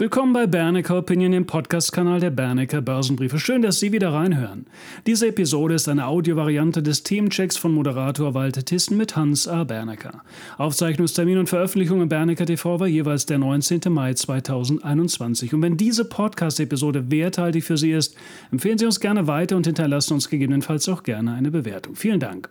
Willkommen bei Bernecker Opinion, dem Podcast-Kanal der Bernecker Börsenbriefe. Schön, dass Sie wieder reinhören. Diese Episode ist eine Audiovariante des Themenchecks von Moderator Walter Thyssen mit Hans A. Bernecker. Aufzeichnungstermin und Veröffentlichung im Bernecker TV war jeweils der 19. Mai 2021. Und wenn diese Podcast-Episode werthaltig für Sie ist, empfehlen Sie uns gerne weiter und hinterlassen uns gegebenenfalls auch gerne eine Bewertung. Vielen Dank.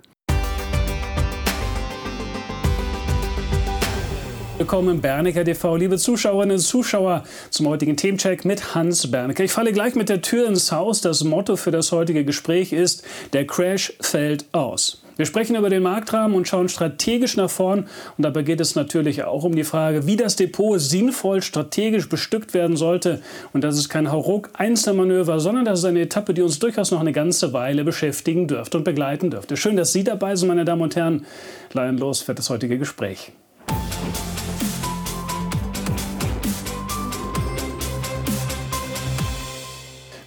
Willkommen im Bernecker TV, liebe Zuschauerinnen und Zuschauer, zum heutigen Themencheck mit Hans Bernecker. Ich falle gleich mit der Tür ins Haus. Das Motto für das heutige Gespräch ist, der Crash fällt aus. Wir sprechen über den Marktrahmen und schauen strategisch nach vorn. Und dabei geht es natürlich auch um die Frage, wie das Depot sinnvoll strategisch bestückt werden sollte. Und das ist kein Hauruck-Einzelmanöver, sondern das ist eine Etappe, die uns durchaus noch eine ganze Weile beschäftigen dürfte und begleiten dürfte. Schön, dass Sie dabei sind, meine Damen und Herren. Leihen los für das heutige Gespräch.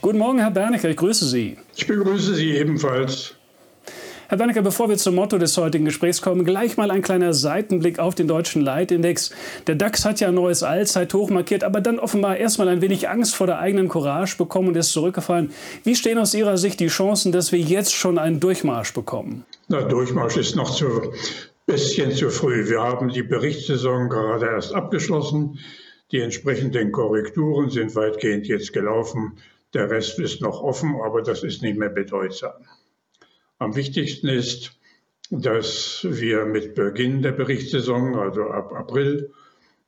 Guten Morgen, Herr Bernecker, ich grüße Sie. Ich begrüße Sie ebenfalls. Herr Bernecker, bevor wir zum Motto des heutigen Gesprächs kommen, gleich mal ein kleiner Seitenblick auf den deutschen Leitindex. Der DAX hat ja ein neues Allzeithoch markiert, aber dann offenbar erstmal ein wenig Angst vor der eigenen Courage bekommen und ist zurückgefallen. Wie stehen aus Ihrer Sicht die Chancen, dass wir jetzt schon einen Durchmarsch bekommen? Na, Durchmarsch ist noch zu bisschen zu früh. Wir haben die Berichtssaison gerade erst abgeschlossen. Die entsprechenden Korrekturen sind weitgehend jetzt gelaufen. Der Rest ist noch offen, aber das ist nicht mehr bedeutsam. Am wichtigsten ist, dass wir mit Beginn der Berichtssaison, also ab April,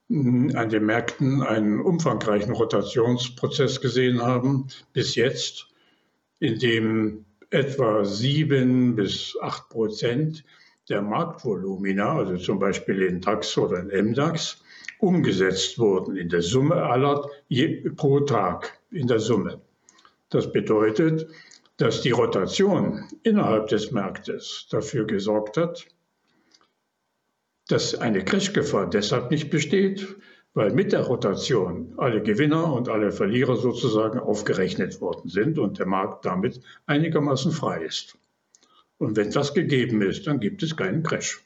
an den Märkten einen umfangreichen Rotationsprozess gesehen haben, bis jetzt, in dem etwa sieben bis acht Prozent der Marktvolumina, also zum Beispiel in DAX oder in MDAX, umgesetzt wurden in der Summe aller pro Tag in der Summe. Das bedeutet, dass die Rotation innerhalb des Marktes dafür gesorgt hat, dass eine Crashgefahr deshalb nicht besteht, weil mit der Rotation alle Gewinner und alle Verlierer sozusagen aufgerechnet worden sind und der Markt damit einigermaßen frei ist. Und wenn das gegeben ist, dann gibt es keinen Crash.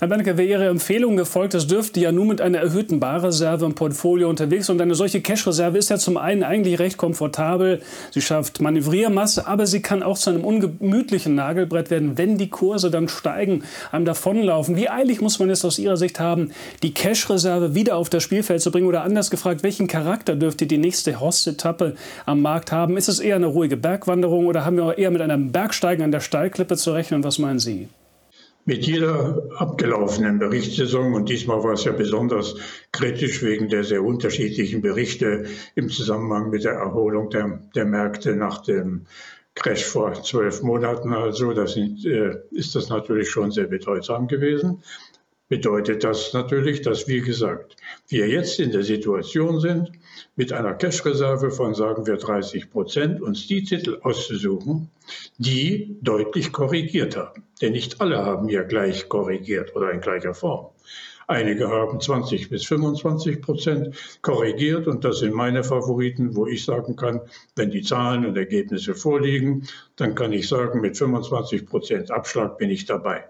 Herr Bernecker, wer Ihre Empfehlung gefolgt ist, dürfte ja nun mit einer erhöhten Barreserve im Portfolio unterwegs sein. Und eine solche Cash-Reserve ist ja zum einen eigentlich recht komfortabel. Sie schafft Manövriermasse, aber sie kann auch zu einem ungemütlichen Nagelbrett werden, wenn die Kurse dann steigen, einem davonlaufen. Wie eilig muss man es aus Ihrer Sicht haben, die Cash-Reserve wieder auf das Spielfeld zu bringen? Oder anders gefragt, welchen Charakter dürfte die nächste Host-Etappe am Markt haben? Ist es eher eine ruhige Bergwanderung oder haben wir eher mit einem Bergsteigen an der Steilklippe zu rechnen? Was meinen Sie? Mit jeder abgelaufenen Berichtssaison, und diesmal war es ja besonders kritisch wegen der sehr unterschiedlichen Berichte im Zusammenhang mit der Erholung der, der Märkte nach dem Crash vor zwölf Monaten, also das sind, äh, ist das natürlich schon sehr bedeutsam gewesen. Bedeutet das natürlich, dass, wie gesagt, wir jetzt in der Situation sind, mit einer Cash-Reserve von, sagen wir, 30 Prozent, uns die Titel auszusuchen, die deutlich korrigiert haben. Denn nicht alle haben ja gleich korrigiert oder in gleicher Form. Einige haben 20 bis 25 Prozent korrigiert und das sind meine Favoriten, wo ich sagen kann, wenn die Zahlen und Ergebnisse vorliegen, dann kann ich sagen, mit 25 Prozent Abschlag bin ich dabei.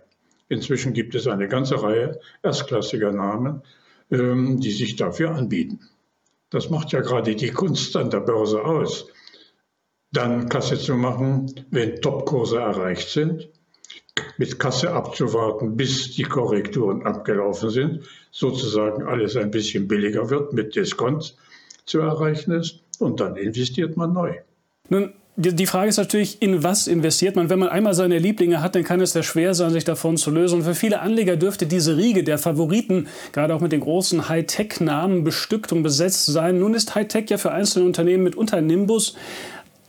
Inzwischen gibt es eine ganze Reihe erstklassiger Namen, ähm, die sich dafür anbieten. Das macht ja gerade die Kunst an der Börse aus. Dann Kasse zu machen, wenn Topkurse erreicht sind, mit Kasse abzuwarten, bis die Korrekturen abgelaufen sind, sozusagen alles ein bisschen billiger wird, mit Diskont zu erreichen ist und dann investiert man neu. Nun die Frage ist natürlich, in was investiert man? Wenn man einmal seine Lieblinge hat, dann kann es sehr schwer sein, sich davon zu lösen. Und für viele Anleger dürfte diese Riege der Favoriten, gerade auch mit den großen Hightech-Namen, bestückt und besetzt sein. Nun ist Hightech ja für einzelne Unternehmen mitunter Nimbus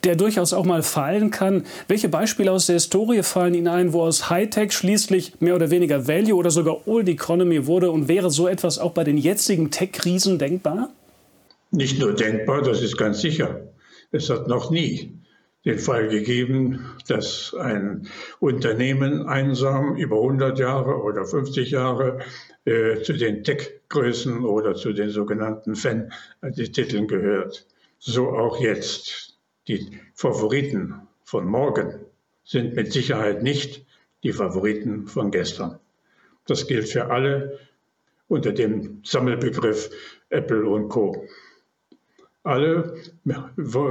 der durchaus auch mal fallen kann. Welche Beispiele aus der Historie fallen Ihnen ein, wo aus Hightech schließlich mehr oder weniger Value oder sogar Old Economy wurde und wäre so etwas auch bei den jetzigen Tech-Krisen denkbar? Nicht nur denkbar, das ist ganz sicher. Es hat noch nie den Fall gegeben, dass ein Unternehmen einsam über 100 Jahre oder 50 Jahre äh, zu den Tech-Größen oder zu den sogenannten Fan-Titeln gehört. So auch jetzt. Die Favoriten von morgen sind mit Sicherheit nicht die Favoriten von gestern. Das gilt für alle unter dem Sammelbegriff Apple und Co. Alle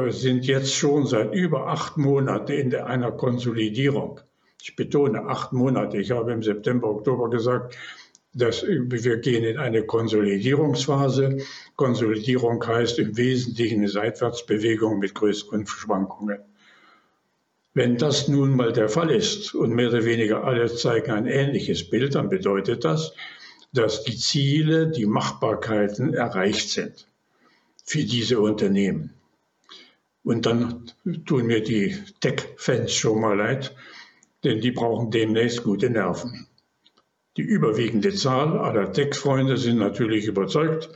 sind jetzt schon seit über acht Monaten in einer Konsolidierung. Ich betone acht Monate. Ich habe im September, Oktober gesagt, dass wir gehen in eine Konsolidierungsphase. Konsolidierung heißt im Wesentlichen eine Seitwärtsbewegung mit größeren Schwankungen. Wenn das nun mal der Fall ist und mehr oder weniger alle zeigen ein ähnliches Bild, dann bedeutet das, dass die Ziele, die Machbarkeiten erreicht sind für diese Unternehmen. Und dann tun mir die Tech-Fans schon mal leid, denn die brauchen demnächst gute Nerven. Die überwiegende Zahl aller Tech-Freunde sind natürlich überzeugt,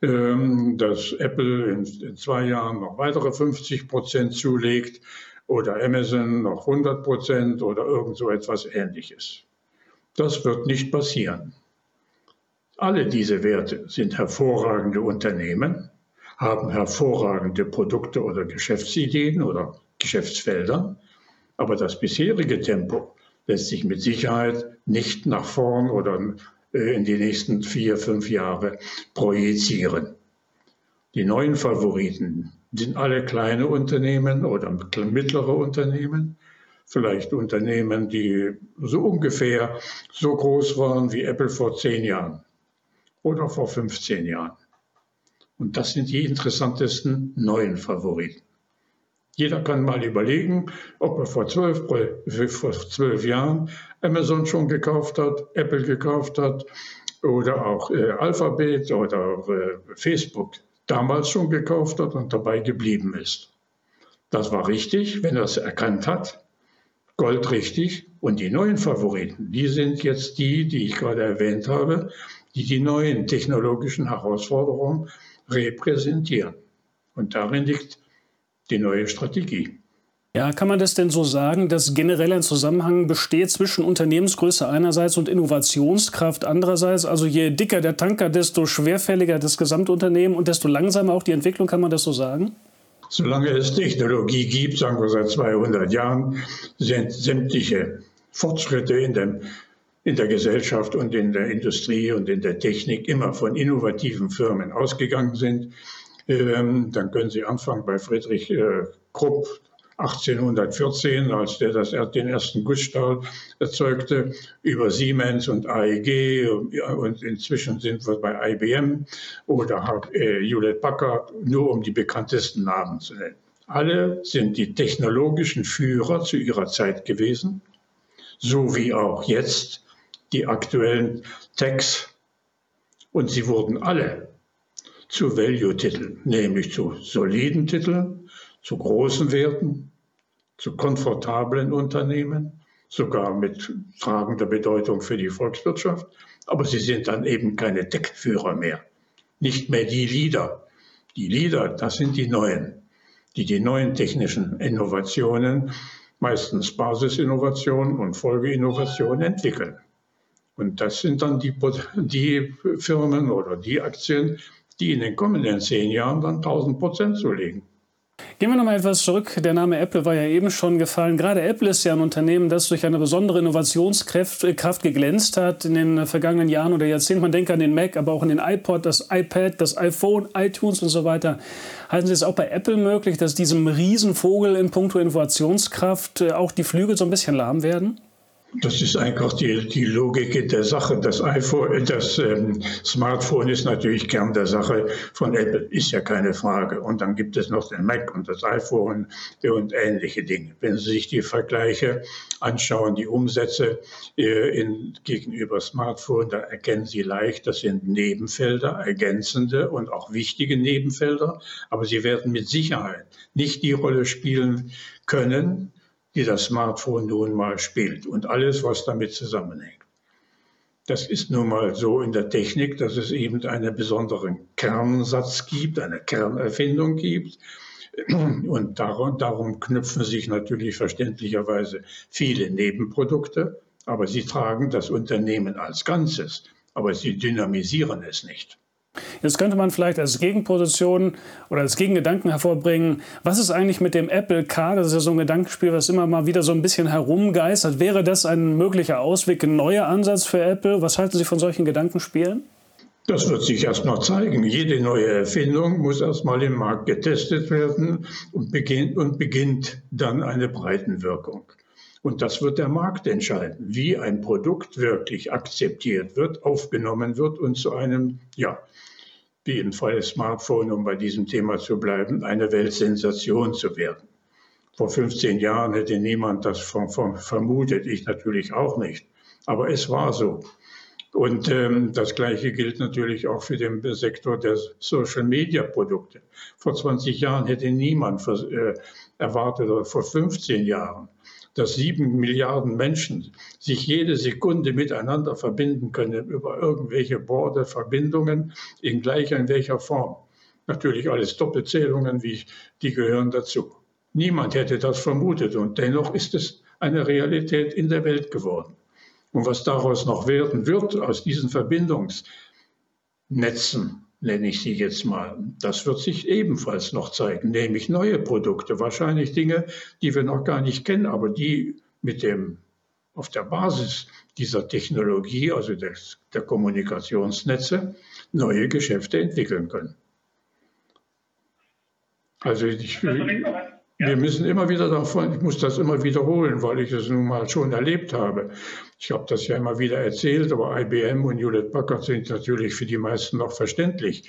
ähm, dass Apple in zwei Jahren noch weitere 50 Prozent zulegt oder Amazon noch 100 Prozent oder irgend so etwas Ähnliches. Das wird nicht passieren. Alle diese Werte sind hervorragende Unternehmen, haben hervorragende Produkte oder Geschäftsideen oder Geschäftsfelder, aber das bisherige Tempo lässt sich mit Sicherheit nicht nach vorn oder äh, in die nächsten vier, fünf Jahre projizieren. Die neuen Favoriten sind alle kleine Unternehmen oder mittlere Unternehmen, vielleicht Unternehmen, die so ungefähr so groß waren wie Apple vor zehn Jahren oder vor 15 Jahren. Und das sind die interessantesten neuen Favoriten. Jeder kann mal überlegen, ob er vor zwölf, vor zwölf Jahren Amazon schon gekauft hat, Apple gekauft hat oder auch äh, Alphabet oder äh, Facebook damals schon gekauft hat und dabei geblieben ist. Das war richtig, wenn er es erkannt hat. Goldrichtig. Und die neuen Favoriten, die sind jetzt die, die ich gerade erwähnt habe, die die neuen technologischen Herausforderungen repräsentieren. Und darin liegt die neue Strategie. Ja, kann man das denn so sagen, dass generell ein Zusammenhang besteht zwischen Unternehmensgröße einerseits und Innovationskraft andererseits? Also je dicker der Tanker, desto schwerfälliger das Gesamtunternehmen und desto langsamer auch die Entwicklung, kann man das so sagen? Solange es Technologie gibt, sagen wir seit 200 Jahren, sind sämtliche Fortschritte in, dem, in der Gesellschaft und in der Industrie und in der Technik immer von innovativen Firmen ausgegangen sind. Ähm, dann können Sie anfangen bei Friedrich äh, Krupp 1814, als der das, den ersten Gussstahl erzeugte, über Siemens und AEG und inzwischen sind wir bei IBM oder äh, Hewlett Packard, nur um die bekanntesten Namen zu nennen. Alle sind die technologischen Führer zu ihrer Zeit gewesen, so wie auch jetzt die aktuellen Techs. Und sie wurden alle zu Value-Titeln, nämlich zu soliden Titeln, zu großen Werten, zu komfortablen Unternehmen, sogar mit tragender Bedeutung für die Volkswirtschaft. Aber sie sind dann eben keine Deckführer mehr, nicht mehr die Leader. Die Leader, das sind die Neuen, die die neuen technischen Innovationen, meistens Basisinnovationen und Folgeinnovationen entwickeln. Und das sind dann die, die Firmen oder die Aktien, die in den kommenden zehn Jahren dann 1000 Prozent zulegen. Gehen wir noch mal etwas zurück. Der Name Apple war ja eben schon gefallen. Gerade Apple ist ja ein Unternehmen, das durch eine besondere Innovationskraft äh, geglänzt hat in den vergangenen Jahren oder Jahrzehnten. Man denkt an den Mac, aber auch an den iPod, das iPad, das iPhone, iTunes und so weiter. Halten Sie es auch bei Apple möglich, dass diesem Riesenvogel in puncto Innovationskraft äh, auch die Flügel so ein bisschen lahm werden? Das ist einfach die, die Logik der Sache. Das iPhone, das ähm, Smartphone ist natürlich Kern der Sache von Apple, ist ja keine Frage. Und dann gibt es noch den Mac und das iPhone und ähnliche Dinge. Wenn Sie sich die Vergleiche anschauen, die Umsätze äh, in, gegenüber Smartphone, da erkennen Sie leicht, das sind Nebenfelder, ergänzende und auch wichtige Nebenfelder. Aber sie werden mit Sicherheit nicht die Rolle spielen können, die das Smartphone nun mal spielt und alles, was damit zusammenhängt. Das ist nun mal so in der Technik, dass es eben einen besonderen Kernsatz gibt, eine Kernerfindung gibt. Und darum, darum knüpfen sich natürlich verständlicherweise viele Nebenprodukte, aber sie tragen das Unternehmen als Ganzes, aber sie dynamisieren es nicht. Jetzt könnte man vielleicht als Gegenposition oder als Gegengedanken hervorbringen, was ist eigentlich mit dem Apple Car? Das ist ja so ein Gedankenspiel, was immer mal wieder so ein bisschen herumgeistert. Wäre das ein möglicher Ausweg, ein neuer Ansatz für Apple? Was halten Sie von solchen Gedankenspielen? Das wird sich erst noch zeigen. Jede neue Erfindung muss erst mal im Markt getestet werden und beginnt, und beginnt dann eine Breitenwirkung. Und das wird der Markt entscheiden, wie ein Produkt wirklich akzeptiert wird, aufgenommen wird und zu einem, ja, wie im Fall Smartphone, um bei diesem Thema zu bleiben, eine Weltsensation zu werden. Vor 15 Jahren hätte niemand das vermutet, ich natürlich auch nicht. Aber es war so. Und ähm, das Gleiche gilt natürlich auch für den Sektor der Social-Media-Produkte. Vor 20 Jahren hätte niemand äh, erwartet, oder vor 15 Jahren, dass sieben Milliarden Menschen sich jede Sekunde miteinander verbinden können über irgendwelche Borde, Verbindungen in gleicher, in welcher Form. Natürlich alles Doppelzählungen, wie, die gehören dazu. Niemand hätte das vermutet und dennoch ist es eine Realität in der Welt geworden. Und was daraus noch werden wird, aus diesen Verbindungsnetzen, nenne ich sie jetzt mal, das wird sich ebenfalls noch zeigen, nämlich neue Produkte, wahrscheinlich Dinge, die wir noch gar nicht kennen, aber die mit dem, auf der Basis dieser Technologie, also des, der Kommunikationsnetze, neue Geschäfte entwickeln können. Also ich, wir müssen immer wieder davon, ich muss das immer wiederholen, weil ich es nun mal schon erlebt habe. Ich habe das ja immer wieder erzählt, aber IBM und Hewlett Packard sind natürlich für die meisten noch verständlich.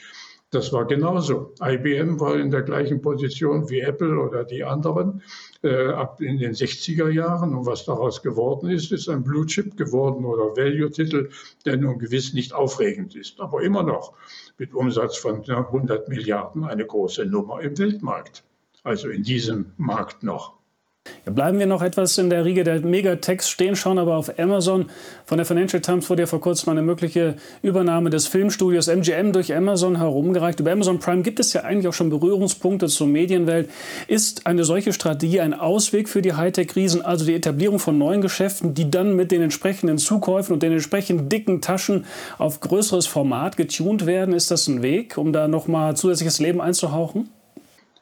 Das war genauso. IBM war in der gleichen Position wie Apple oder die anderen äh, ab in den 60er Jahren. Und was daraus geworden ist, ist ein Blue Chip geworden oder Value-Titel, der nun gewiss nicht aufregend ist, aber immer noch mit Umsatz von 100 Milliarden eine große Nummer im Weltmarkt also in diesem Markt noch. Ja, bleiben wir noch etwas in der Riege der Megatechs stehen, schauen aber auf Amazon. Von der Financial Times wurde ja vor kurzem eine mögliche Übernahme des Filmstudios MGM durch Amazon herumgereicht. Über Amazon Prime gibt es ja eigentlich auch schon Berührungspunkte zur Medienwelt. Ist eine solche Strategie ein Ausweg für die Hightech-Riesen, also die Etablierung von neuen Geschäften, die dann mit den entsprechenden Zukäufen und den entsprechend dicken Taschen auf größeres Format getunt werden? Ist das ein Weg, um da nochmal zusätzliches Leben einzuhauchen?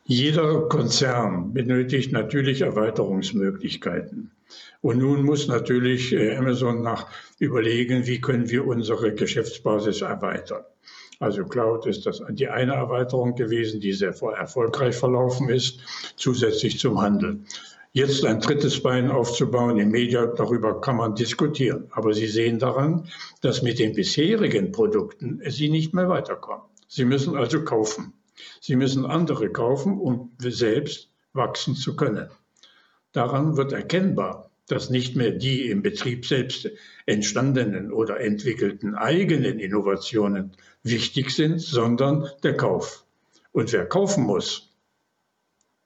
Jeder Konzern benötigt natürlich Erweiterungsmöglichkeiten. Und nun muss natürlich äh, Amazon nach überlegen, wie können wir unsere Geschäftsbasis erweitern. Also Cloud ist das die eine Erweiterung gewesen, die sehr erfolgreich verlaufen ist, zusätzlich zum Handel. Jetzt ein drittes Bein aufzubauen im Media, darüber kann man diskutieren. Aber Sie sehen daran, dass mit den bisherigen Produkten Sie nicht mehr weiterkommen. Sie müssen also kaufen. Sie müssen andere kaufen, um selbst wachsen zu können. Daran wird erkennbar, dass nicht mehr die im Betrieb selbst entstandenen oder entwickelten eigenen Innovationen wichtig sind, sondern der Kauf. Und wer kaufen muss,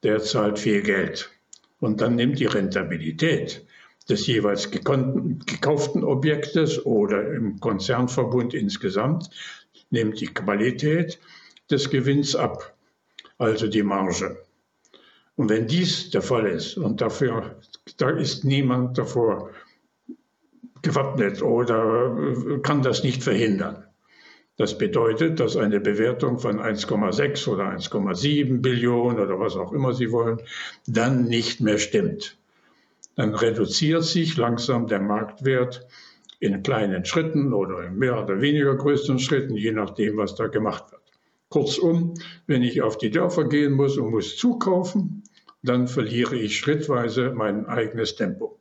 der zahlt viel Geld. Und dann nimmt die Rentabilität des jeweils gekauften Objektes oder im Konzernverbund insgesamt, nimmt die Qualität des Gewinns ab, also die Marge. Und wenn dies der Fall ist, und dafür, da ist niemand davor gewappnet oder kann das nicht verhindern. Das bedeutet, dass eine Bewertung von 1,6 oder 1,7 Billionen oder was auch immer Sie wollen, dann nicht mehr stimmt. Dann reduziert sich langsam der Marktwert in kleinen Schritten oder in mehr oder weniger größeren Schritten, je nachdem, was da gemacht wird. Kurzum, wenn ich auf die Dörfer gehen muss und muss zukaufen, dann verliere ich schrittweise mein eigenes Tempo.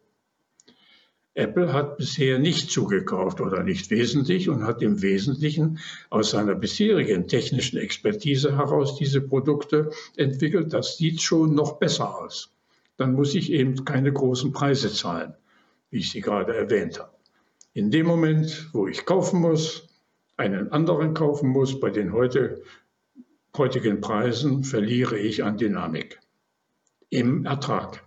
Apple hat bisher nicht zugekauft oder nicht wesentlich und hat im Wesentlichen aus seiner bisherigen technischen Expertise heraus diese Produkte entwickelt. Das sieht schon noch besser aus. Dann muss ich eben keine großen Preise zahlen, wie ich sie gerade erwähnt habe. In dem Moment, wo ich kaufen muss, einen anderen kaufen muss, bei den heute, heutigen Preisen verliere ich an Dynamik im Ertrag.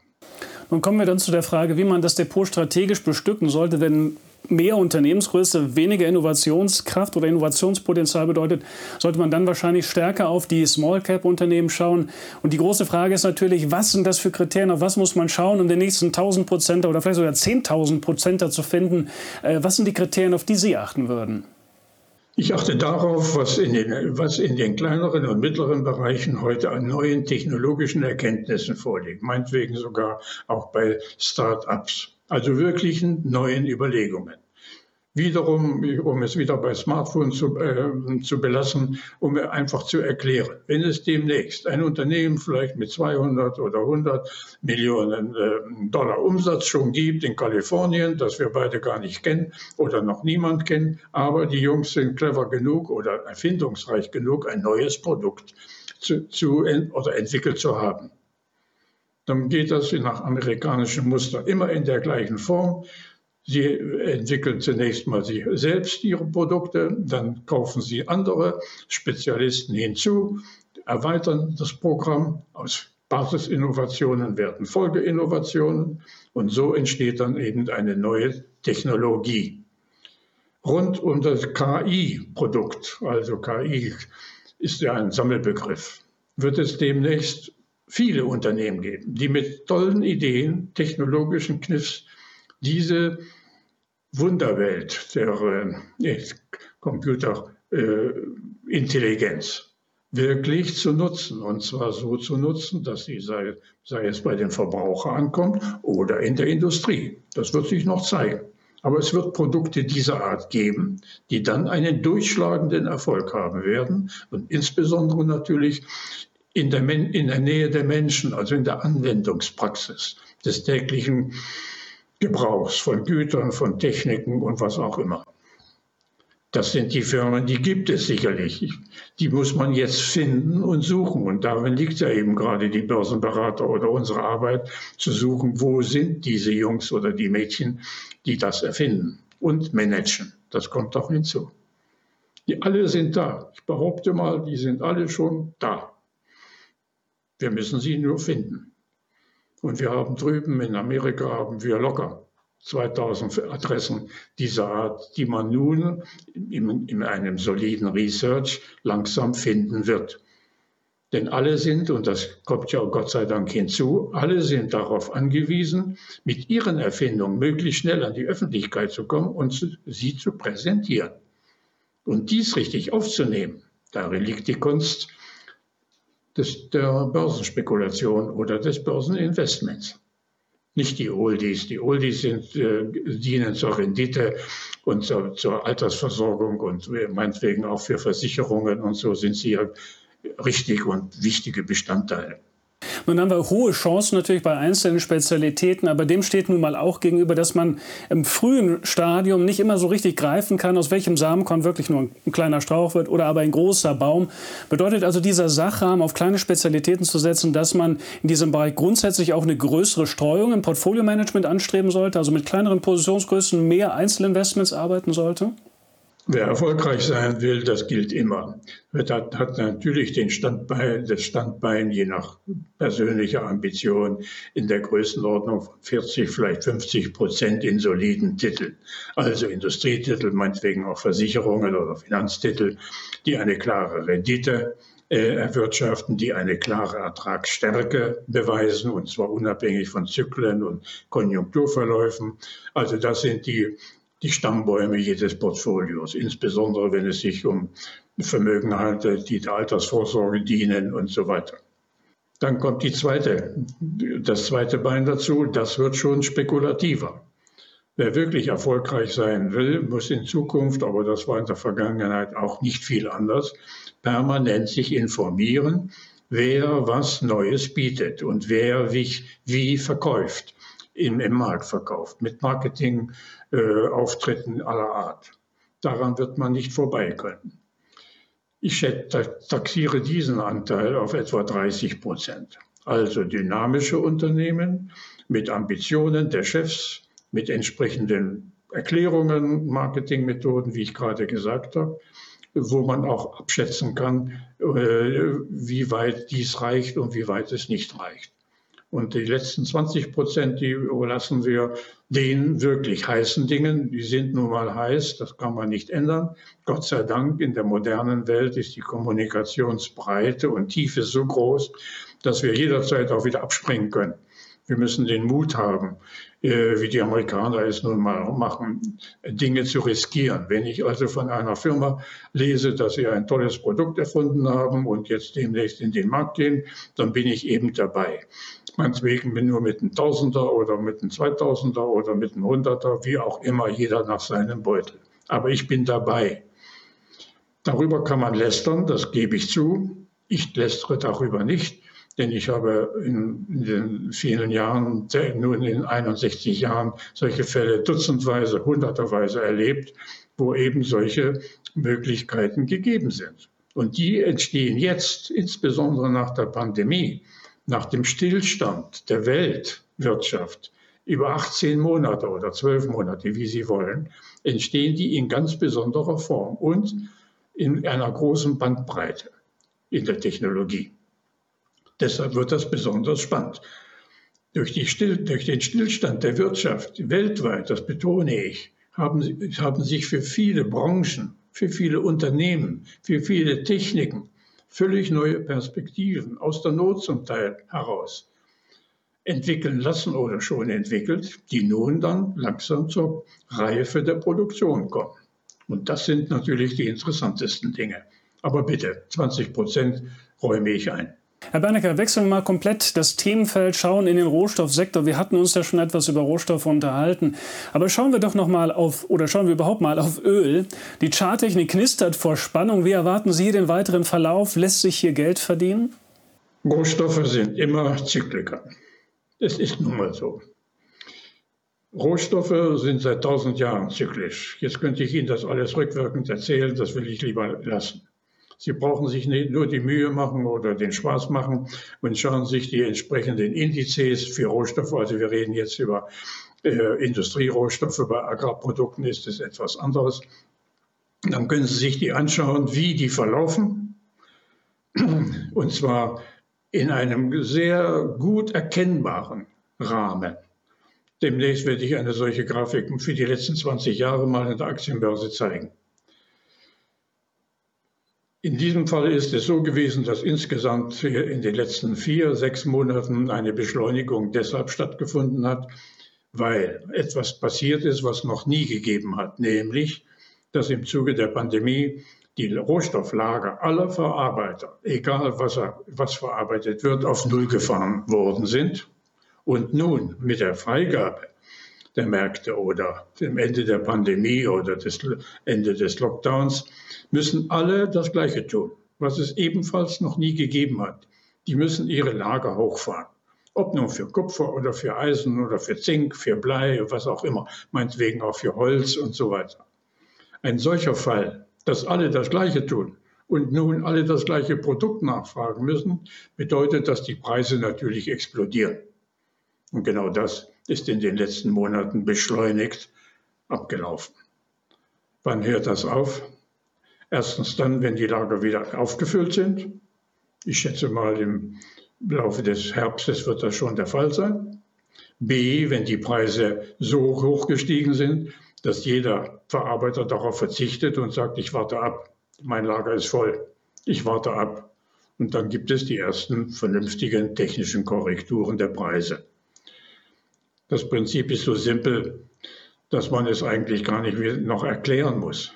Nun kommen wir dann zu der Frage, wie man das Depot strategisch bestücken sollte, wenn mehr Unternehmensgröße weniger Innovationskraft oder Innovationspotenzial bedeutet, sollte man dann wahrscheinlich stärker auf die Small-Cap-Unternehmen schauen. Und die große Frage ist natürlich, was sind das für Kriterien, auf was muss man schauen, um den nächsten 1000 Prozent oder vielleicht sogar 10.000 Prozent zu finden? Äh, was sind die Kriterien, auf die Sie achten würden? Ich achte darauf, was in, den, was in den kleineren und mittleren Bereichen heute an neuen technologischen Erkenntnissen vorliegt, meinetwegen sogar auch bei Start-ups, also wirklichen neuen Überlegungen. Wiederum, um es wieder bei Smartphones zu, äh, zu belassen, um einfach zu erklären, wenn es demnächst ein Unternehmen vielleicht mit 200 oder 100 Millionen äh, Dollar Umsatz schon gibt in Kalifornien, das wir beide gar nicht kennen oder noch niemand kennen, aber die Jungs sind clever genug oder erfindungsreich genug, ein neues Produkt zu, zu oder entwickelt zu haben dann geht das nach amerikanischem Muster immer in der gleichen Form. Sie entwickeln zunächst mal sie selbst ihre Produkte, dann kaufen sie andere Spezialisten hinzu, erweitern das Programm. Aus Basisinnovationen werden Folgeinnovationen und so entsteht dann eben eine neue Technologie. Rund um das KI-Produkt, also KI ist ja ein Sammelbegriff, wird es demnächst viele Unternehmen geben, die mit tollen Ideen, technologischen Kniffs diese Wunderwelt der äh, Computerintelligenz äh, wirklich zu nutzen. Und zwar so zu nutzen, dass sie, sei, sei es bei den Verbrauchern ankommt oder in der Industrie. Das wird sich noch zeigen. Aber es wird Produkte dieser Art geben, die dann einen durchschlagenden Erfolg haben werden und insbesondere natürlich in der, in der Nähe der Menschen, also in der Anwendungspraxis des täglichen Gebrauchs von Gütern, von Techniken und was auch immer. Das sind die Firmen, die gibt es sicherlich. Die muss man jetzt finden und suchen. Und darin liegt ja eben gerade die Börsenberater oder unsere Arbeit, zu suchen, wo sind diese Jungs oder die Mädchen, die das erfinden und managen. Das kommt doch hinzu. Die alle sind da. Ich behaupte mal, die sind alle schon da. Wir müssen sie nur finden. Und wir haben drüben in Amerika haben wir locker 2000 Adressen dieser Art, die man nun in, in einem soliden Research langsam finden wird. Denn alle sind, und das kommt ja Gott sei Dank hinzu, alle sind darauf angewiesen, mit ihren Erfindungen möglichst schnell an die Öffentlichkeit zu kommen und sie zu präsentieren. Und dies richtig aufzunehmen, darin liegt die Kunst des, der Börsenspekulation oder des Börseninvestments. Nicht die Oldies. Die Oldies sind, äh, dienen zur Rendite und zur, zur Altersversorgung und meinetwegen auch für Versicherungen und so sind sie ja richtig und wichtige Bestandteile. Nun haben wir hohe Chancen natürlich bei einzelnen Spezialitäten, aber dem steht nun mal auch gegenüber, dass man im frühen Stadium nicht immer so richtig greifen kann, aus welchem Samenkorn wirklich nur ein kleiner Strauch wird oder aber ein großer Baum. Bedeutet also dieser Sachrahmen auf kleine Spezialitäten zu setzen, dass man in diesem Bereich grundsätzlich auch eine größere Streuung im Portfolio-Management anstreben sollte, also mit kleineren Positionsgrößen mehr Einzelinvestments arbeiten sollte? Wer erfolgreich sein will, das gilt immer. Hat, hat natürlich den Standbein, das Standbein, je nach persönlicher Ambition, in der Größenordnung von 40, vielleicht 50 Prozent in soliden Titeln. Also Industrietitel, meinetwegen auch Versicherungen oder Finanztitel, die eine klare Rendite äh, erwirtschaften, die eine klare Ertragsstärke beweisen, und zwar unabhängig von Zyklen und Konjunkturverläufen. Also das sind die die Stammbäume jedes Portfolios, insbesondere wenn es sich um Vermögen handelt, die der Altersvorsorge dienen und so weiter. Dann kommt die zweite, das zweite Bein dazu, das wird schon spekulativer. Wer wirklich erfolgreich sein will, muss in Zukunft, aber das war in der Vergangenheit auch nicht viel anders, permanent sich informieren, wer was Neues bietet und wer wie, wie verkauft im, im Markt verkauft, mit Marketingauftritten äh, aller Art. Daran wird man nicht vorbei können. Ich taxiere diesen Anteil auf etwa 30 Prozent. Also dynamische Unternehmen mit Ambitionen der Chefs, mit entsprechenden Erklärungen, Marketingmethoden, wie ich gerade gesagt habe, wo man auch abschätzen kann, äh, wie weit dies reicht und wie weit es nicht reicht. Und die letzten 20 Prozent, die überlassen wir den wirklich heißen Dingen. Die sind nun mal heiß, das kann man nicht ändern. Gott sei Dank, in der modernen Welt ist die Kommunikationsbreite und Tiefe so groß, dass wir jederzeit auch wieder abspringen können. Wir müssen den Mut haben, äh, wie die Amerikaner es nun mal machen, Dinge zu riskieren. Wenn ich also von einer Firma lese, dass sie ein tolles Produkt erfunden haben und jetzt demnächst in den Markt gehen, dann bin ich eben dabei. Meinetwegen nur mit einem Tausender oder mit einem Zweitausender oder mit einem Hunderter, wie auch immer, jeder nach seinem Beutel. Aber ich bin dabei. Darüber kann man lästern, das gebe ich zu. Ich lästere darüber nicht, denn ich habe in, den vielen Jahren, nun in 61 Jahren, solche Fälle dutzendweise, hunderterweise erlebt, wo eben solche Möglichkeiten gegeben sind. Und die entstehen jetzt, insbesondere nach der Pandemie, nach dem Stillstand der Weltwirtschaft über 18 Monate oder 12 Monate, wie Sie wollen, entstehen die in ganz besonderer Form und in einer großen Bandbreite in der Technologie. Deshalb wird das besonders spannend. Durch, Still, durch, den Stillstand der Wirtschaft weltweit, das betone ich, haben, haben sich für viele Branchen, für viele Unternehmen, für viele Techniken völlig neue Perspektiven aus der Not zum Teil heraus entwickeln lassen oder schon entwickelt, die nun dann langsam zur Reife der Produktion kommen. Und das sind natürlich die interessantesten Dinge. Aber bitte, 20 Prozent räume ich ein. Herr Bernecker, wechseln wir mal komplett das Themenfeld, schauen in den Rohstoffsektor. Wir hatten uns ja schon etwas über Rohstoffe unterhalten. Aber schauen wir doch noch mal auf, oder schauen wir überhaupt mal auf Öl. Die Charttechnik knistert vor Spannung. Wie erwarten Sie den weiteren Verlauf? Lässt sich hier Geld verdienen? Rohstoffe sind immer Zykliker. Es ist nun mal so. Rohstoffe sind seit tausend Jahren zyklisch. Jetzt könnte ich Ihnen das alles rückwirkend erzählen, das will ich lieber lassen. Sie brauchen sich nicht nur die Mühe machen oder den Spaß machen und schauen sich die entsprechenden Indizes für Rohstoffe, also wir reden jetzt über äh, Industrierohstoffe, bei Agrarprodukten ist es etwas anderes. Dann können Sie sich die anschauen, wie die verlaufen. Und zwar in einem sehr gut erkennbaren Rahmen. Demnächst werde ich eine solche Grafik für die letzten 20 Jahre mal in der Aktienbörse zeigen. In diesem Fall ist es so gewesen, dass insgesamt in den letzten vier, sechs Monaten eine Beschleunigung deshalb stattgefunden hat, weil etwas passiert ist, was noch nie gegeben hat, nämlich, dass im Zuge der Pandemie die Rohstofflager aller Verarbeiter, egal was, er, was verarbeitet wird, auf Null gefahren worden sind. Und nun mit der Freigabe der Märkte oder dem Ende der Pandemie oder des Ende des Lockdowns müssen alle das Gleiche tun, was es ebenfalls noch nie gegeben hat. Die müssen ihre Lager hochfahren. Ob nun für Kupfer oder für Eisen oder für Zink, für Blei, was auch immer, meinetwegen auch für Holz und so weiter. Ein solcher Fall, dass alle das Gleiche tun und nun alle das gleiche Produkt nachfragen müssen, bedeutet, dass die Preise natürlich explodieren. Und genau das ist in den letzten Monaten beschleunigt abgelaufen. Wann hört das auf? Erstens dann, wenn die Lager wieder aufgefüllt sind. Ich schätze mal, im Laufe des Herbstes wird das schon der Fall sein. B, wenn die Preise so hoch gestiegen sind, dass jeder Verarbeiter darauf verzichtet und sagt, ich warte ab, mein Lager ist voll, ich warte ab. Und dann gibt es die ersten vernünftigen technischen Korrekturen der Preise. Das Prinzip ist so simpel, dass man es eigentlich gar nicht noch erklären muss.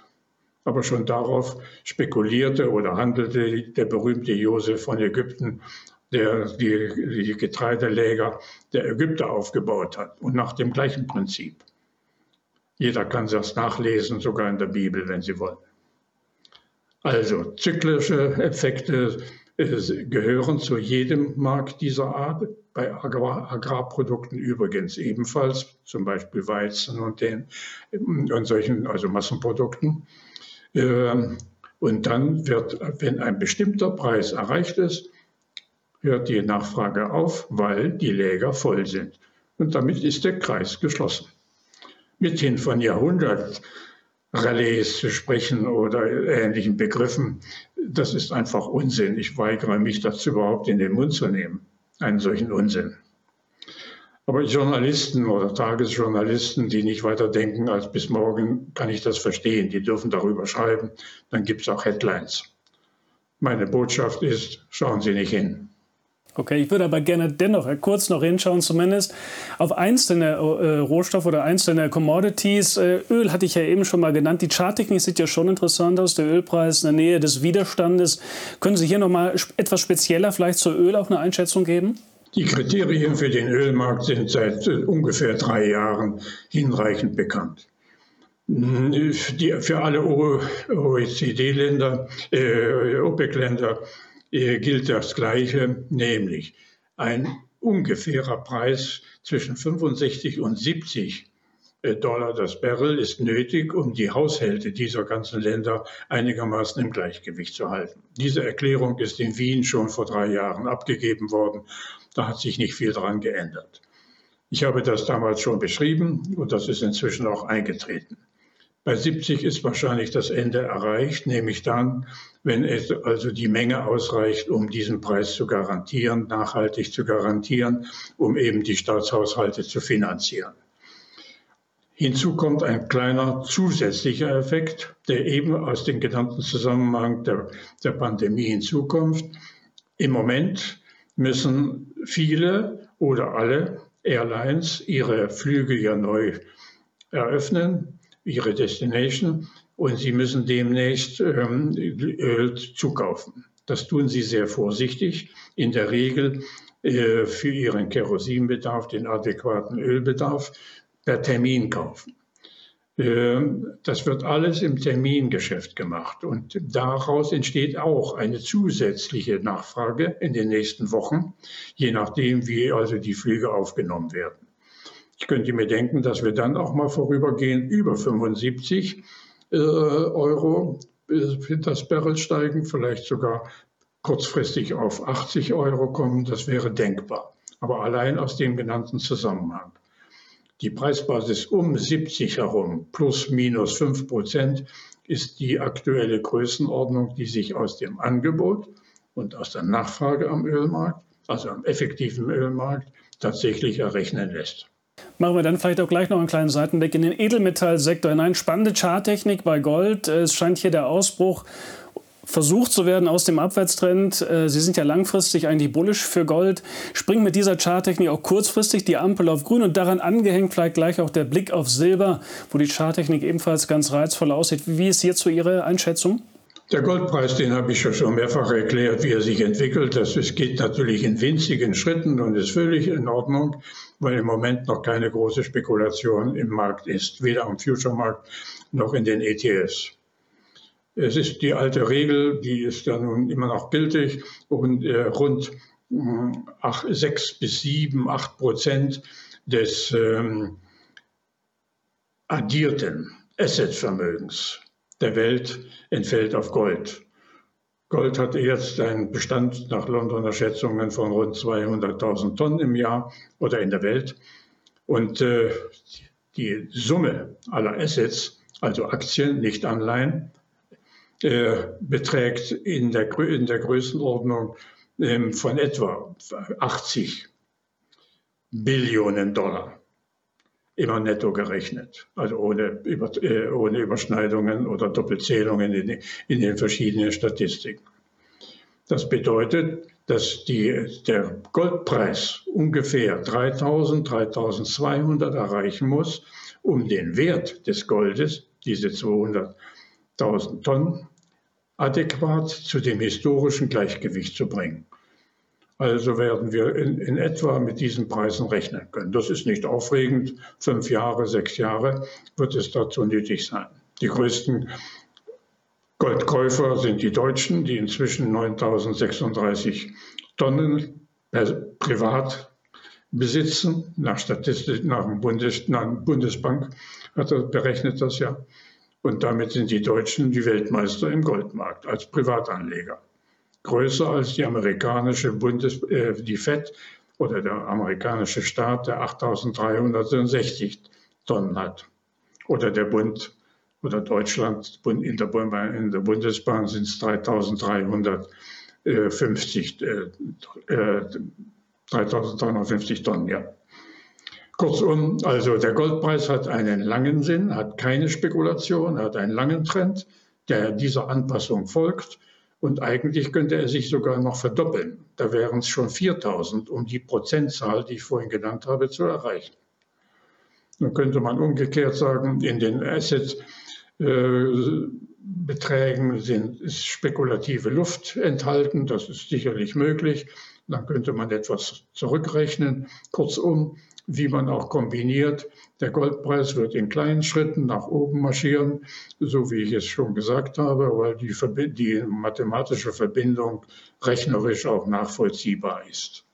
Aber schon darauf spekulierte oder handelte der berühmte Josef von Ägypten, der die, die Getreideläger der Ägypter aufgebaut hat und nach dem gleichen Prinzip. Jeder kann das nachlesen, sogar in der Bibel, wenn Sie wollen. Also zyklische Effekte gehören zu jedem Markt dieser Art, bei Agrar Agrarprodukten übrigens ebenfalls, zum Beispiel Weizen und, den, und solchen, also Massenprodukten. Ähm, und dann wird, wenn ein bestimmter Preis erreicht ist, hört die Nachfrage auf, weil die Läger voll sind. Und damit ist der Kreis geschlossen. Mithin von Jahrhundertrallies zu sprechen oder ähnlichen Begriffen, das ist einfach Unsinn. Ich weigere mich dazu überhaupt in den Mund zu nehmen, einen solchen Unsinn. Aber Journalisten oder Tagesjournalisten, die nicht weiter denken als bis morgen, kann ich das verstehen. Die dürfen darüber schreiben. Dann gibt es auch Headlines. Meine Botschaft ist, schauen Sie nicht hin. Okay, ich würde aber gerne dennoch kurz noch hinschauen, zumindest auf einzelne äh, Rohstoffe oder einzelne Commodities. Äh, Öl hatte ich ja eben schon mal genannt. Die Charttechnik sieht ja schon interessant aus. Der Ölpreis in der Nähe des Widerstandes. Können Sie hier noch mal etwas spezieller vielleicht zu Öl auch eine Einschätzung geben? Die Kriterien für den Ölmarkt sind seit äh, ungefähr drei Jahren hinreichend bekannt. Die, für alle OECD-Länder, äh, OPEC-Länder gilt das Gleiche, nämlich ein ungefährer Preis zwischen 65 und 70 äh, Dollar das Barrel ist nötig, um die Haushalte dieser ganzen Länder einigermaßen im Gleichgewicht zu halten. Diese Erklärung ist in Wien schon vor drei Jahren abgegeben worden. Da hat sich nicht viel daran geändert. Ich habe das damals schon beschrieben und das ist inzwischen auch eingetreten. Bei 70 ist wahrscheinlich das Ende erreicht, nämlich dann, wenn es also die Menge ausreicht, um diesen Preis zu garantieren, nachhaltig zu garantieren, um eben die Staatshaushalte zu finanzieren. Hinzu kommt ein kleiner zusätzlicher Effekt, der eben aus dem genannten Zusammenhang der, der Pandemie hinzukommt. Im Moment müssen viele oder alle Airlines ihre Flüge ja neu eröffnen, ihre Destination, und sie müssen demnächst ähm, Öl zukaufen. Das tun sie sehr vorsichtig, in der Regel äh, für ihren Kerosinbedarf, den adäquaten Ölbedarf per Termin kaufen. Ähm, das wird alles im Termingeschäft gemacht und daraus entsteht auch eine zusätzliche Nachfrage in den nächsten Wochen, je nachdem, wie also die Flüge aufgenommen werden. Ich könnte mir denken, dass wir dann auch mal vorübergehend über 75 äh, Euro für das Barrel steigen, vielleicht sogar kurzfristig auf 80 Euro kommen. Das wäre denkbar, aber allein aus dem genannten Zusammenhang die Preisbasis um 70 herum, plus minus 5 Prozent, ist die aktuelle Größenordnung, die sich aus dem Angebot und aus der Nachfrage am Ölmarkt, also am effektiven Ölmarkt, tatsächlich errechnen lässt. Machen wir dann vielleicht auch gleich noch einen kleinen Seitenblick in den Edelmetallsektor hinein. Spannende Charttechnik bei Gold. Es scheint hier der Ausbruch versucht zu werden aus dem Abwärtstrend. Äh, Sie sind ja langfristig eigentlich bullisch für Gold. Springen mit dieser Charttechnik auch kurzfristig die Ampel auf grün und daran angehängt vielleicht gleich auch der Blick auf Silber, wo die Charttechnik ebenfalls ganz reizvoll aussieht. Wie ist hierzu Ihre Einschätzung? Der Goldpreis, den habe ich schon mehrfach erklärt, wie er sich entwickelt. Das geht natürlich in winzigen Schritten und ist völlig in Ordnung, weil im Moment noch keine große Spekulation im Markt ist, weder am Future-Markt noch in den ETFs. Es ist die alte Regel, die ist ja nun immer noch gültig und äh, rund äh, 6 bis 7, 8 Prozent des ähm, addierten Assetvermögens der Welt entfällt auf Gold. Gold hat jetzt einen Bestand nach Londoner Schätzungen von rund 200.000 Tonnen im Jahr oder in der Welt. Und äh, die Summe aller Assets, also Aktien, nicht Anleihen, äh, beträgt in der, in der Größenordnung ähm, von etwa 80 Billionen Dollar, immer netto gerechnet, also ohne, über, äh, ohne Überschneidungen oder Doppelzählungen in, in den verschiedenen Statistiken. Das bedeutet, dass die, der Goldpreis ungefähr 3000, 3200 erreichen muss, um den Wert des Goldes, diese 200.000 Tonnen, adäquat zu dem historischen Gleichgewicht zu bringen. Also werden wir in, in, etwa mit diesen Preisen rechnen können. Das ist nicht aufregend. Fünf Jahre, sechs Jahre wird es dazu nötig sein. Die größten Goldkäufer sind die Deutschen, die inzwischen 9036 Tonnen privat besitzen. Nach Statistik, nach dem Bundes, nach Bundesbank hat er berechnet das ja. Und damit sind die Deutschen die Weltmeister im Goldmarkt als Privatanleger. Größer als die amerikanische Bundes, äh, die FED oder der amerikanische Staat, der 8.360 Tonnen hat. Oder der Bund oder Deutschland in der, in der Bundesbahn sind es 3.350 äh, äh, 3.350 Tonnen, ja. Kurzum, also der Goldpreis hat einen langen Sinn, hat keine Spekulation, hat einen langen Trend, der dieser Anpassung folgt. Und eigentlich könnte er sich sogar noch verdoppeln. Da wären es schon 4000, um die Prozentzahl, die ich vorhin genannt habe, zu erreichen. Nun könnte man umgekehrt sagen, in den Asset-Beträgen äh, ist spekulative Luft enthalten. Das ist sicherlich möglich. Dann könnte man etwas zurückrechnen. Kurzum, wie man auch kombiniert. Der Goldpreis wird in kleinen Schritten nach oben marschieren, so wie ich es schon gesagt habe, weil die, die mathematische Verbindung rechnerisch auch nachvollziehbar ist.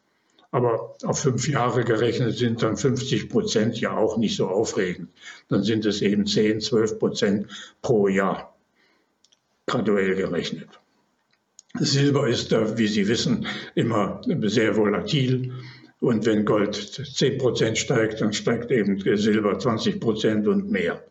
Aber auf fünf Jahre gerechnet sind dann 50 Prozent ja auch nicht so aufregend. Dann sind es eben 10, 12 Prozent pro Jahr, graduell gerechnet. Silber ist da, wie Sie wissen, immer sehr volatil. Und wenn Gold 10 Prozent steigt, dann steigt eben Silber 20 Prozent und mehr.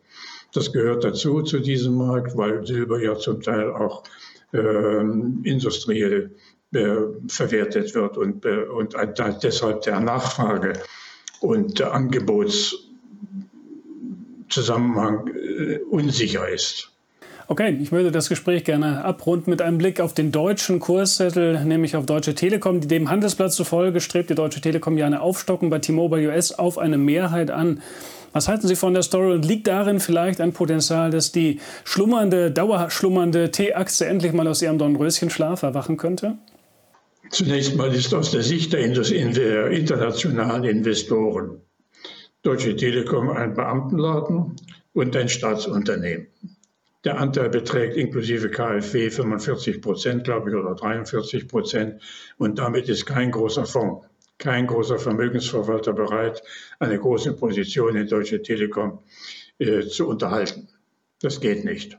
Das gehört dazu zu diesem Markt, weil Silber ja zum Teil auch äh, industriell äh, verwertet wird und, äh, und deshalb der Nachfrage und der Angebotszusammenhang äh, unsicher ist. Okay, ich würde das Gespräch gerne abrunden mit einem Blick auf den deutschen Kurszettel, nämlich auf Deutsche Telekom, die dem Handelsblatt zufolge strebt die Deutsche Telekom ja eine Aufstockung bei T-Mobile US auf eine Mehrheit an. Was halten Sie von der Story und liegt darin vielleicht ein Potenzial, dass die schlummernde, dauerschlummernde T-Aktie endlich mal aus ihrem Dornröschenschlaf erwachen könnte? Zunächst mal ist aus der Sicht der internationalen Investoren Deutsche Telekom ein Beamtenladen und ein Staatsunternehmen. Der Anteil beträgt inklusive KfW 45 Prozent, glaube ich, oder 43 Prozent. Und damit ist kein großer Fonds, kein großer Vermögensverwalter bereit, eine große Position in Deutsche Telekom äh, zu unterhalten. Das geht nicht.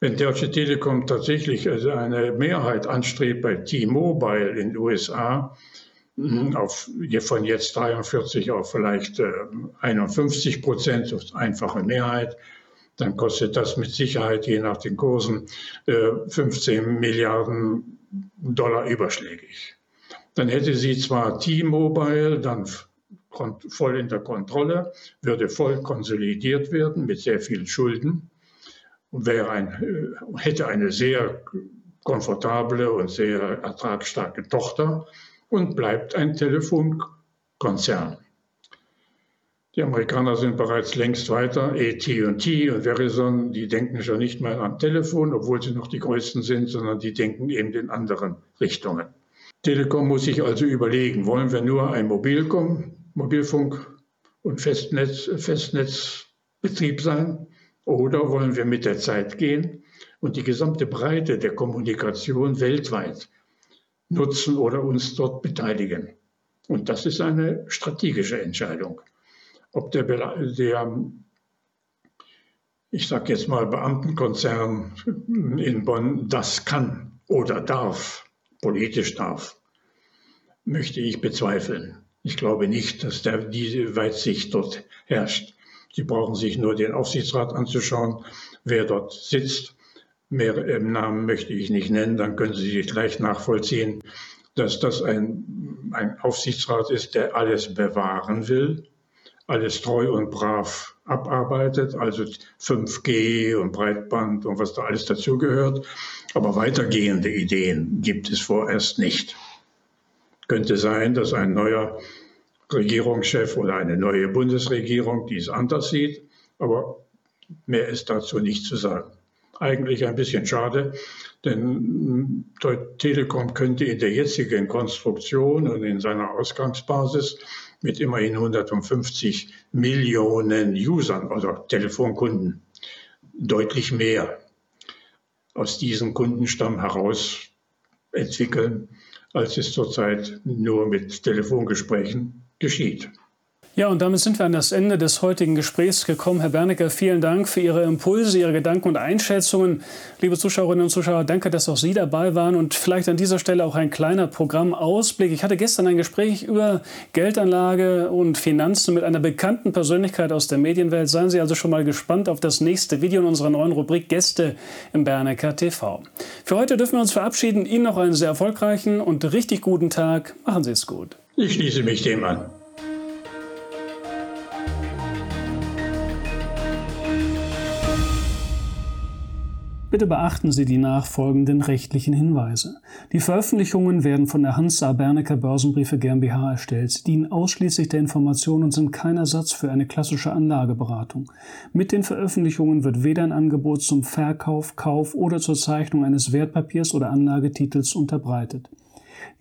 Wenn Deutsche Telekom tatsächlich also eine Mehrheit anstrebt bei T-Mobile in den USA, hm, auf, von jetzt 43 auf vielleicht 51 äh, Prozent, einfache Mehrheit, dann kostet das mit Sicherheit, je nach den Kursen, 15 äh, Milliarden Dollar überschlägig. Dann hätte sie zwar T-Mobile dann voll in der Kontrolle, würde voll konsolidiert werden mit sehr vielen Schulden wäre ein, äh, hätte eine sehr komfortable und sehr ertragsstarke Tochter und bleibt ein Telefonkonzern. Die Amerikaner sind bereits längst weiter. AT&T und Verizon, die denken schon nicht mehr am Telefon, obwohl sie noch die größten sind, sondern die denken eben in anderen Richtungen. Telekom muss sich also überlegen, wollen wir nur ein Mobilkom, Mobilfunk und Festnetz, Festnetzbetrieb sein oder wollen wir mit der Zeit gehen und die gesamte Breite der Kommunikation weltweit nutzen oder uns dort beteiligen? Und das ist eine strategische Entscheidung ob der, der ich sage jetzt mal, Beamtenkonzern in Bonn das kann oder darf, politisch darf, möchte ich bezweifeln. Ich glaube nicht, dass der, diese Weitsicht dort herrscht. Sie brauchen sich nur den Aufsichtsrat anzuschauen, wer dort sitzt. Mehr im Namen möchte ich nicht nennen, dann können Sie sich gleich nachvollziehen, dass das ein, ein Aufsichtsrat ist, der alles bewahren will, alles treu und brav abarbeitet, also 5G und Breitband und was da alles dazugehört. Aber weitergehende Ideen gibt es vorerst nicht. Könnte sein, dass ein neuer Regierungschef oder eine neue Bundesregierung dies anders sieht, aber mehr ist dazu nicht zu sagen. Eigentlich ein bisschen schade, denn Telekom könnte in der jetzigen Konstruktion und in seiner Ausgangsbasis mit immerhin 150 Millionen Usern, also Telefonkunden, deutlich mehr aus diesem Kundenstamm heraus entwickeln, als es zurzeit nur mit Telefongesprächen geschieht. Ja, und damit sind wir an das Ende des heutigen Gesprächs gekommen. Herr Bernecker, vielen Dank für Ihre Impulse, Ihre Gedanken und Einschätzungen. Liebe Zuschauerinnen und Zuschauer, danke, dass auch Sie dabei waren und vielleicht an dieser Stelle auch ein kleiner Programmausblick. Ich hatte gestern ein Gespräch über Geldanlage und Finanzen mit einer bekannten Persönlichkeit aus der Medienwelt. Seien Sie also schon mal gespannt auf das nächste Video in unserer neuen Rubrik Gäste im Bernecker TV. Für heute dürfen wir uns verabschieden. Ihnen noch einen sehr erfolgreichen und richtig guten Tag. Machen Sie es gut. Ich schließe mich dem an. Bitte beachten Sie die nachfolgenden rechtlichen Hinweise. Die Veröffentlichungen werden von der Hans Saar Bernecker Börsenbriefe GmbH erstellt. Dienen ausschließlich der Information und sind kein Ersatz für eine klassische Anlageberatung. Mit den Veröffentlichungen wird weder ein Angebot zum Verkauf, Kauf oder zur Zeichnung eines Wertpapiers oder Anlagetitels unterbreitet.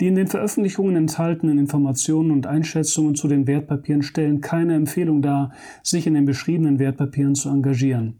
Die in den Veröffentlichungen enthaltenen Informationen und Einschätzungen zu den Wertpapieren stellen keine Empfehlung dar, sich in den beschriebenen Wertpapieren zu engagieren.